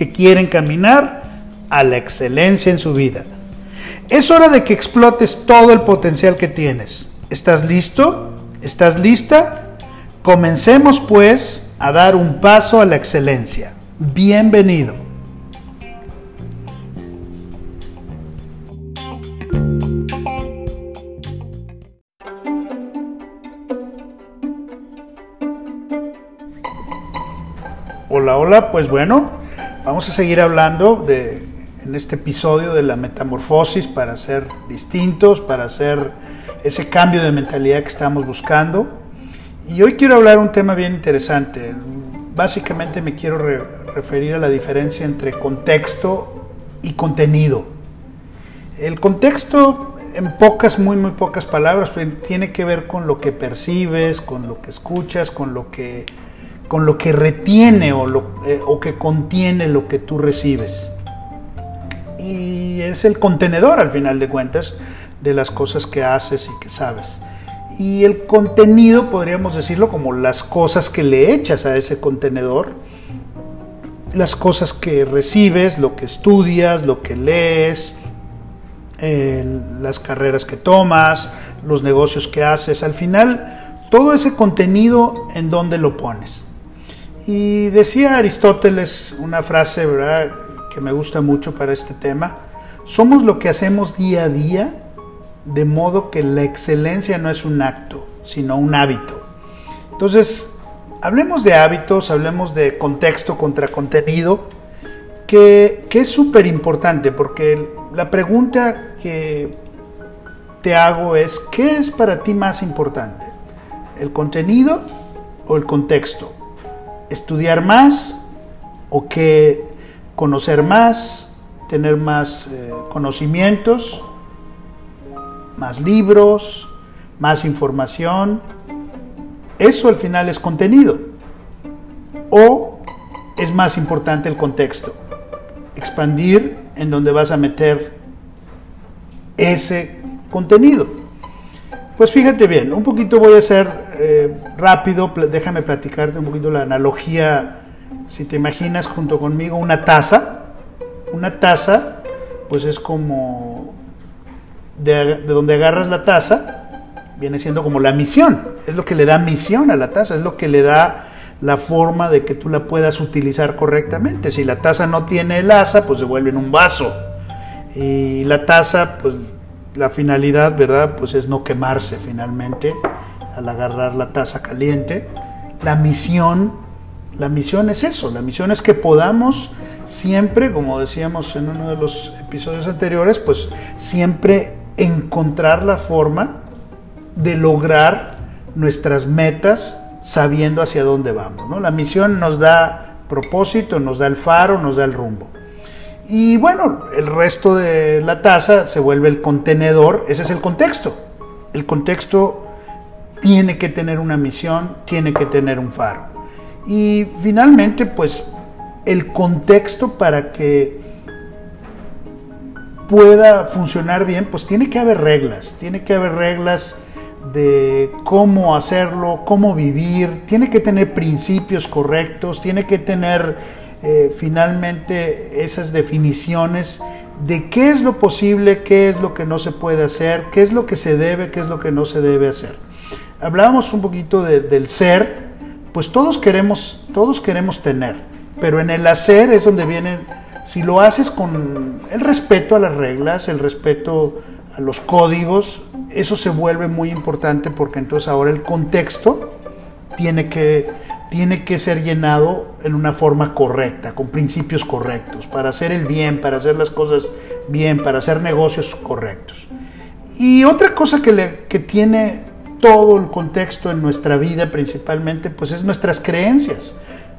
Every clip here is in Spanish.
que quieren caminar a la excelencia en su vida. Es hora de que explotes todo el potencial que tienes. ¿Estás listo? ¿Estás lista? Comencemos pues a dar un paso a la excelencia. Bienvenido. Hola, hola, pues bueno, vamos a seguir hablando de en este episodio de la metamorfosis para ser distintos, para hacer ese cambio de mentalidad que estamos buscando. Y hoy quiero hablar un tema bien interesante. Básicamente me quiero referir a la diferencia entre contexto y contenido. El contexto, en pocas, muy, muy pocas palabras, tiene que ver con lo que percibes, con lo que escuchas, con lo que, con lo que retiene o, lo, eh, o que contiene lo que tú recibes y es el contenedor al final de cuentas de las cosas que haces y que sabes. Y el contenido podríamos decirlo como las cosas que le echas a ese contenedor, las cosas que recibes, lo que estudias, lo que lees, las carreras que tomas, los negocios que haces, al final todo ese contenido en donde lo pones. Y decía Aristóteles una frase, ¿verdad? que me gusta mucho para este tema. Somos lo que hacemos día a día, de modo que la excelencia no es un acto, sino un hábito. Entonces, hablemos de hábitos, hablemos de contexto contra contenido, que, que es súper importante, porque la pregunta que te hago es, ¿qué es para ti más importante? ¿El contenido o el contexto? ¿Estudiar más o que conocer más, tener más eh, conocimientos, más libros, más información. Eso al final es contenido. O es más importante el contexto. Expandir en donde vas a meter ese contenido. Pues fíjate bien, un poquito voy a ser eh, rápido, déjame platicarte un poquito la analogía si te imaginas junto conmigo una taza, una taza, pues es como de, donde agarras la taza, viene siendo como la misión, es lo que le da misión a la taza, es lo que le da la forma de que tú la puedas utilizar correctamente. Si la taza no tiene el asa, pues se vuelve en un vaso. Y la taza, pues la finalidad, ¿verdad? Pues es no quemarse finalmente al agarrar la taza caliente. La misión la misión es eso, la misión es que podamos siempre, como decíamos en uno de los episodios anteriores, pues siempre encontrar la forma de lograr nuestras metas sabiendo hacia dónde vamos. ¿no? La misión nos da propósito, nos da el faro, nos da el rumbo. Y bueno, el resto de la taza se vuelve el contenedor, ese es el contexto. El contexto tiene que tener una misión, tiene que tener un faro. Y finalmente, pues el contexto para que pueda funcionar bien, pues tiene que haber reglas, tiene que haber reglas de cómo hacerlo, cómo vivir, tiene que tener principios correctos, tiene que tener eh, finalmente esas definiciones de qué es lo posible, qué es lo que no se puede hacer, qué es lo que se debe, qué es lo que no se debe hacer. Hablábamos un poquito del ser, pues todos queremos, todos queremos tener. pero en el hacer es donde vienen, si lo haces con el respeto a las reglas, el respeto a los códigos, eso se vuelve muy importante porque entonces ahora el contexto tiene que, tiene que ser llenado en una forma correcta, con principios correctos, para hacer el bien, para hacer las cosas bien, para hacer negocios correctos. Y otra cosa que, le, que tiene todo el contexto en nuestra vida principalmente, pues es nuestras creencias.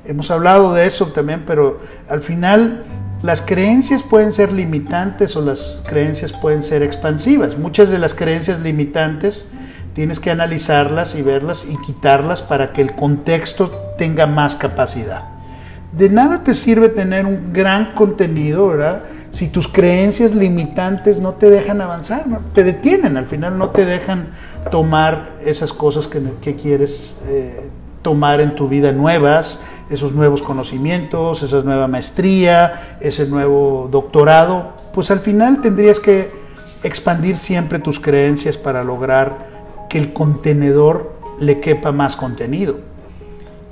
Hemos hablado de eso también, pero al final las creencias pueden ser limitantes o las creencias pueden ser expansivas. Muchas de las creencias limitantes tienes que analizarlas y verlas y quitarlas para que el contexto tenga más capacidad. De nada te sirve tener un gran contenido, ¿verdad? Si tus creencias limitantes no te dejan avanzar, te detienen, al final no te dejan tomar esas cosas que, quieres eh, tomar en tu vida nuevas, esos nuevos conocimientos, esa nueva maestría, ese nuevo doctorado, pues al final tendrías que expandir siempre tus creencias para lograr que el contenedor le quepa más contenido.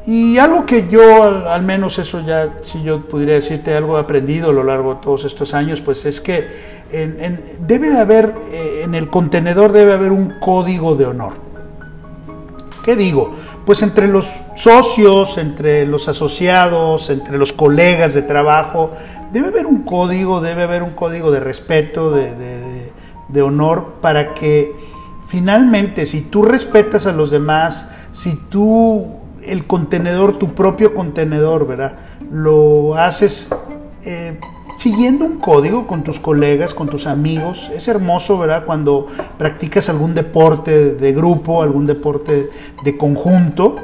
Y algo que yo, al menos eso ya, si yo pudiera decirte algo aprendido a lo largo de todos estos años, pues es que debe de haber, eh, en el contenedor debe haber un código de honor. ¿Qué digo? Pues entre los socios, entre los asociados, entre los colegas de trabajo, debe haber un código, debe haber un código de respeto, de honor, para que finalmente si tú respetas a los demás, si tú el contenedor, tu propio contenedor, ¿verdad? Lo haces eh, siguiendo un código con tus colegas, con tus amigos. Es hermoso, ¿verdad? Cuando practicas algún deporte de grupo, algún deporte de conjunto,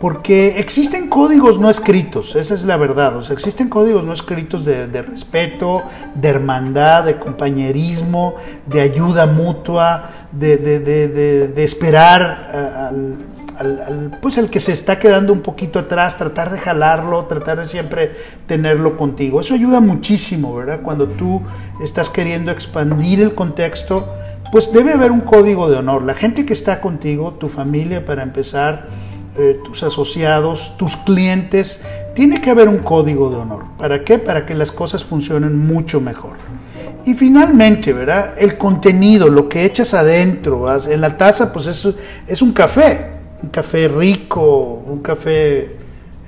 porque existen códigos no escritos, esa es la verdad. O sea, existen códigos no escritos de, respeto, de hermandad, de compañerismo, de ayuda mutua, de, de esperar al al, pues el que se está quedando un poquito atrás, tratar de jalarlo, tratar de siempre tenerlo contigo. Eso ayuda muchísimo, ¿verdad? Cuando tú estás queriendo expandir el contexto, pues debe haber un código de honor. La gente que está contigo, tu familia para empezar, eh, tus asociados, tus clientes, tiene que haber un código de honor. ¿Para qué? Para que las cosas funcionen mucho mejor. Y finalmente, ¿verdad? El contenido, lo que echas adentro, en la taza, pues es, es un café un café rico, un café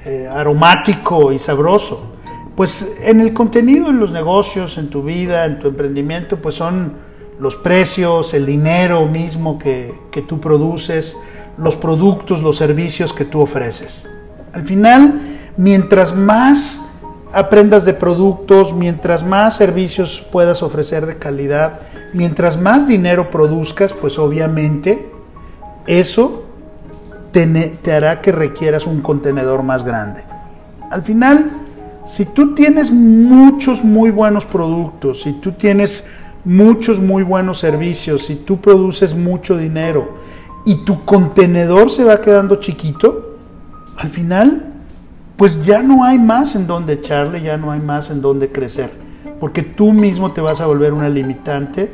eh, aromático y sabroso. Pues en el contenido, en los negocios, en tu vida, en tu emprendimiento, pues son los precios, el dinero mismo que, que tú produces, los productos, los servicios que tú ofreces. Al final, mientras más aprendas de productos, mientras más servicios puedas ofrecer de calidad, mientras más dinero produzcas, pues obviamente eso te, hará que requieras un contenedor más grande. Al final, si tú tienes muchos muy buenos productos, si tú tienes muchos muy buenos servicios, si tú produces mucho dinero y tu contenedor se va quedando chiquito, al final, pues ya no hay más en donde echarle, ya no hay más en donde crecer, porque tú mismo te vas a volver una limitante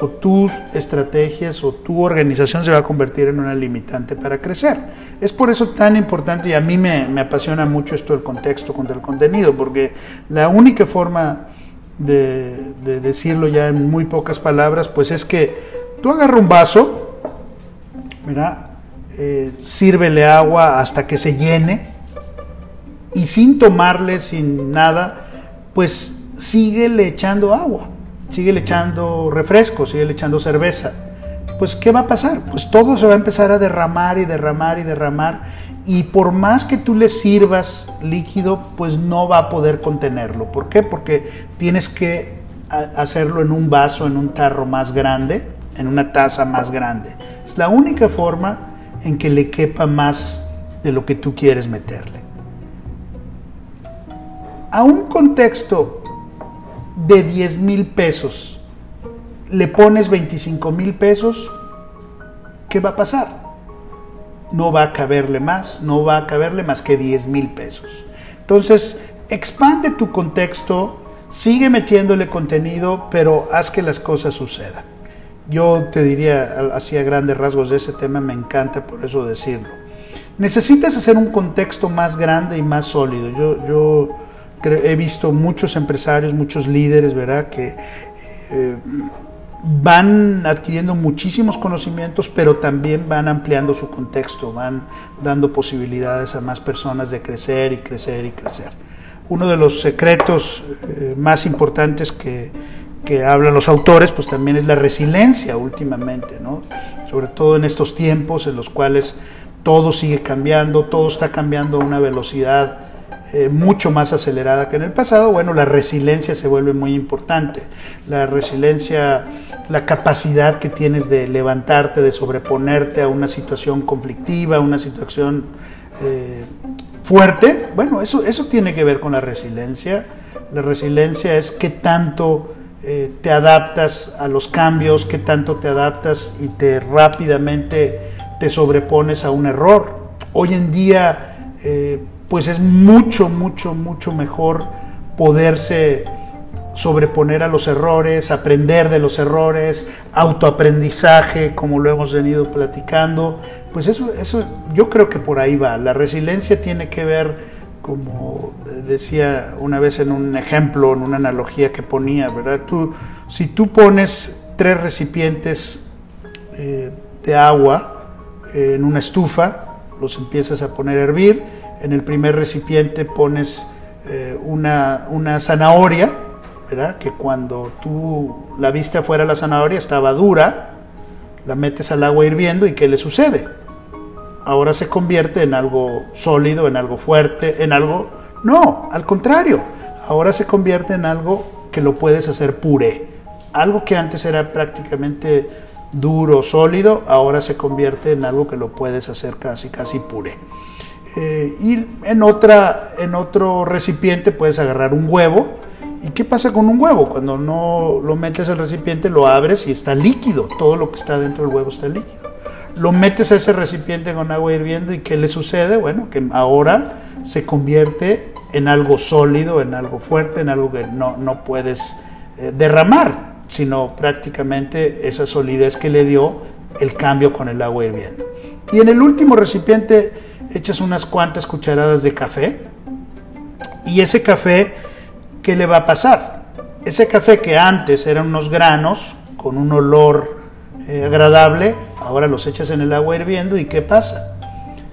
o tus estrategias o tu organización se va a convertir en una limitante para crecer. Es por eso tan importante y a mí me, apasiona mucho esto del contexto contra el contenido, porque la única forma de, decirlo ya en muy pocas palabras, pues es que tú agarras un vaso, mira, eh, sírvele agua hasta que se llene y sin tomarle, sin nada, pues sigue le echando agua sigue le echando refresco, sigue le echando cerveza. Pues, ¿qué va a pasar? Pues todo se va a empezar a derramar y derramar y derramar. Y por más que tú le sirvas líquido, pues no va a poder contenerlo. ¿Por qué? Porque tienes que hacerlo en un vaso, en un tarro más grande, en una taza más grande. Es la única forma en que le quepa más de lo que tú quieres meterle. A un contexto de 10 mil pesos, le pones 25 mil pesos, ¿qué va a pasar? No va a caberle más, no va a caberle más que 10 mil pesos. Entonces, expande tu contexto, sigue metiéndole contenido, pero haz que las cosas sucedan. Yo te diría, así a grandes rasgos de ese tema, me encanta por eso decirlo. Necesitas hacer un contexto más grande y más sólido. Yo, yo he visto muchos empresarios, muchos líderes, ¿verdad? Que eh, van adquiriendo muchísimos conocimientos, pero también van ampliando su contexto, van dando posibilidades a más personas de crecer y crecer y crecer. Uno de los secretos eh, más importantes que, que, hablan los autores, pues también es la resiliencia últimamente, ¿no? Sobre todo en estos tiempos en los cuales todo sigue cambiando, todo está cambiando a una velocidad eh, mucho más acelerada que en el pasado, bueno, la resiliencia se vuelve muy importante. La resiliencia, la capacidad que tienes de levantarte, de sobreponerte a una situación conflictiva, una situación eh, fuerte, bueno, eso, eso tiene que ver con la resiliencia. La resiliencia es qué tanto eh, te adaptas a los cambios, qué tanto te adaptas y te rápidamente te sobrepones a un error. Hoy en día, pues es mucho, mucho, mucho mejor poderse sobreponer a los errores, aprender de los errores, autoaprendizaje, como lo hemos venido platicando. Pues eso, eso yo creo que por ahí va. La resiliencia tiene que ver, como decía una vez en un ejemplo, en una analogía que ponía, ¿verdad? Tú, si tú pones tres recipientes eh, de agua en una estufa, los empiezas a poner a hervir, en el primer recipiente pones eh, una, una, zanahoria, ¿verdad? que cuando tú la viste afuera la zanahoria estaba dura, la metes al agua hirviendo y ¿qué le sucede? Ahora se convierte en algo sólido, en algo fuerte, en algo... No, al contrario, ahora se convierte en algo que lo puedes hacer puré. Algo que antes era prácticamente duro, sólido, ahora se convierte en algo que lo puedes hacer casi, casi puré. Eh, y en, otra, en otro recipiente puedes agarrar un huevo. ¿Y qué pasa con un huevo? Cuando no lo metes al recipiente, lo abres y está líquido. Todo lo que está dentro del huevo está líquido. Lo metes a ese recipiente con agua hirviendo y ¿qué le sucede? Bueno, que ahora se convierte en algo sólido, en algo fuerte, en algo que no, no puedes eh, derramar, sino prácticamente esa solidez que le dio el cambio con el agua hirviendo. Y en el último recipiente echas unas cuantas cucharadas de café y ese café, ¿qué le va a pasar? Ese café que antes eran unos granos con un olor eh, agradable, ahora los echas en el agua hirviendo y ¿qué pasa?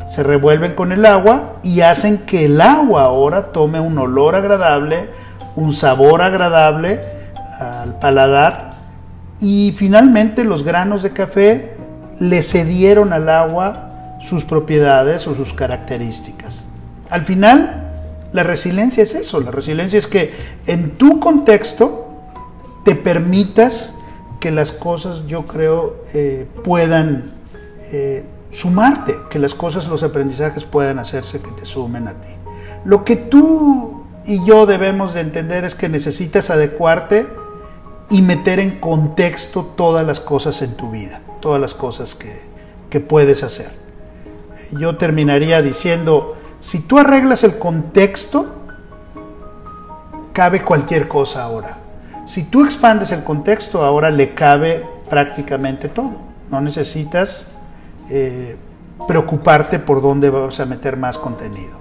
Se revuelven con el agua y hacen que el agua ahora tome un olor agradable, un sabor agradable al paladar y finalmente los granos de café le cedieron al agua sus propiedades o sus características. Al final, la resiliencia es eso, la resiliencia es que en tu contexto te permitas que las cosas, yo creo, eh, puedan eh, sumarte, que las cosas, los aprendizajes puedan hacerse que te sumen a ti. Lo que tú y yo debemos de entender es que necesitas adecuarte y meter en contexto todas las cosas en tu vida, todas las cosas que, que puedes hacer yo terminaría diciendo, si tú arreglas el contexto, cabe cualquier cosa ahora. Si tú expandes el contexto, ahora le cabe prácticamente todo. No necesitas eh, preocuparte por dónde vas a meter más contenido.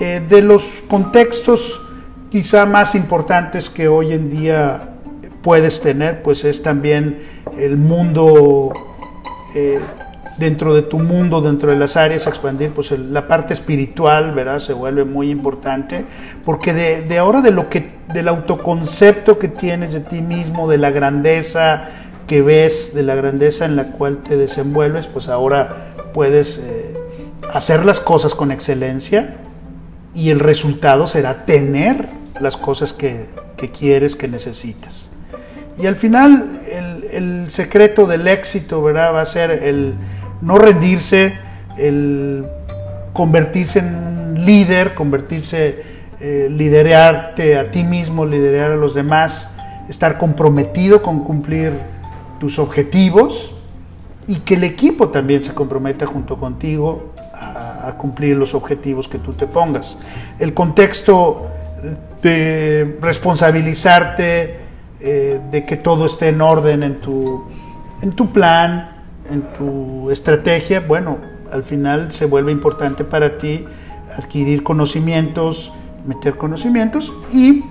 Eh, de los contextos quizá más importantes que hoy en día puedes tener, pues es también el mundo eh, dentro de tu mundo, dentro de las áreas expandir, pues la parte espiritual, ¿verdad? Se vuelve muy importante, porque de, ahora de lo que, del autoconcepto que tienes de ti mismo, de la grandeza que ves, de la grandeza en la cual te desenvuelves, pues ahora puedes eh, hacer las cosas con excelencia y el resultado será tener las cosas que, quieres, que necesitas. Y al final el, el secreto del éxito, ¿verdad? Va a ser el, no rendirse, el convertirse en líder, convertirse, eh, liderarte a ti mismo, liderar a los demás, estar comprometido con cumplir tus objetivos y que el equipo también se comprometa junto contigo a, cumplir los objetivos que tú te pongas. El contexto de responsabilizarte eh, de que todo esté en orden en tu, en tu plan, en tu estrategia, bueno, al final se vuelve importante para ti adquirir conocimientos, meter conocimientos y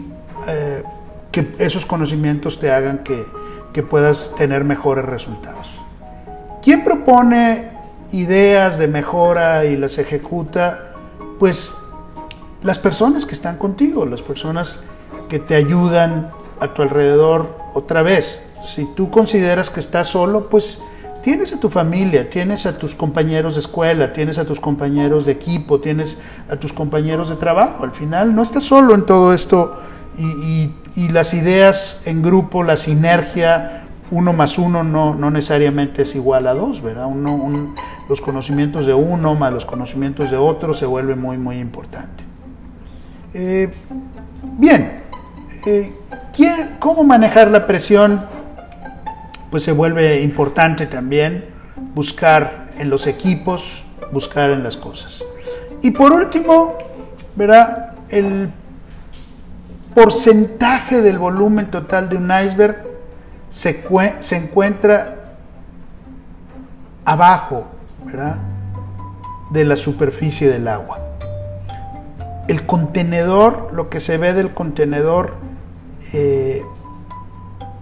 eh, que esos conocimientos te hagan que, que puedas tener mejores resultados. ¿Quién propone ideas de mejora y las ejecuta? Pues las personas que están contigo, las personas que te ayudan a tu alrededor otra vez. Si tú consideras que estás solo, pues tienes a tu familia, tienes a tus compañeros de escuela, tienes a tus compañeros de equipo, tienes a tus compañeros de trabajo. Al final no estás solo en todo esto y, las ideas en grupo, la sinergia, uno más uno no, no necesariamente es igual a dos, ¿verdad? Uno, los conocimientos de uno más los conocimientos de otro se vuelve muy, muy importante. Eh, bien, eh, ¿cómo manejar la presión? Pues se vuelve importante también buscar en los equipos, buscar en las cosas. Y por último, ¿verdad? El porcentaje del volumen total de un iceberg se, se encuentra abajo, ¿verdad? De la superficie del agua. El contenedor, lo que se ve del contenedor eh,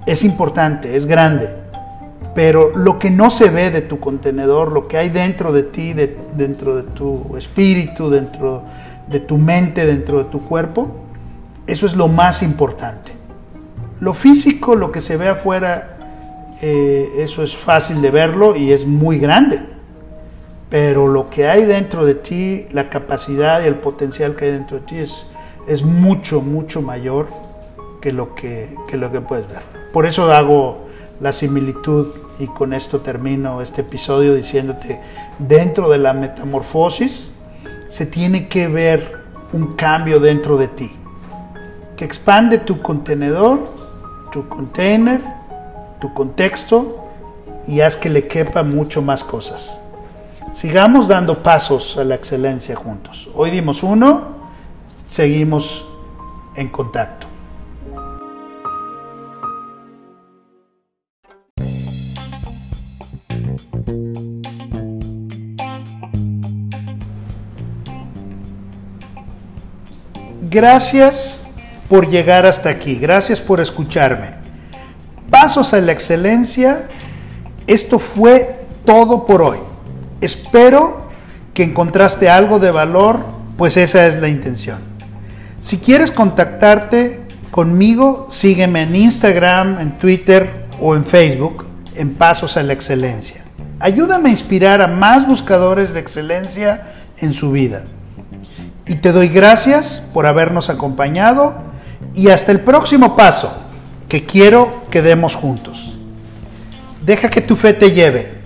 es importante, es grande, pero lo que no se ve de tu contenedor, lo que hay dentro de ti, dentro de tu espíritu, dentro de tu mente, dentro de tu cuerpo, eso es lo más importante. Lo físico, lo que se ve afuera, eh, eso es fácil de verlo y es muy grande. Pero lo que hay dentro de ti, la capacidad y el potencial que hay dentro de ti es, mucho, mucho mayor que, lo que puedes ver. Por eso hago la similitud y con esto termino este episodio diciéndote, dentro de la metamorfosis se tiene que ver un cambio dentro de ti, que expande tu contenedor, tu container, tu contexto y haz que le quepa mucho más cosas. Sigamos dando pasos a la excelencia juntos. Hoy dimos uno, seguimos en contacto. Gracias por llegar hasta aquí, gracias por escucharme. Pasos a la excelencia, esto fue todo por hoy. Espero que encontraste algo de valor, pues esa es la intención. Si quieres contactarte conmigo, sígueme en Instagram, en Twitter o en Facebook en Pasos a la Excelencia. Ayúdame a inspirar a más buscadores de excelencia en su vida. Y te doy gracias por habernos acompañado y hasta el próximo paso que quiero que demos juntos. Deja que tu fe te lleve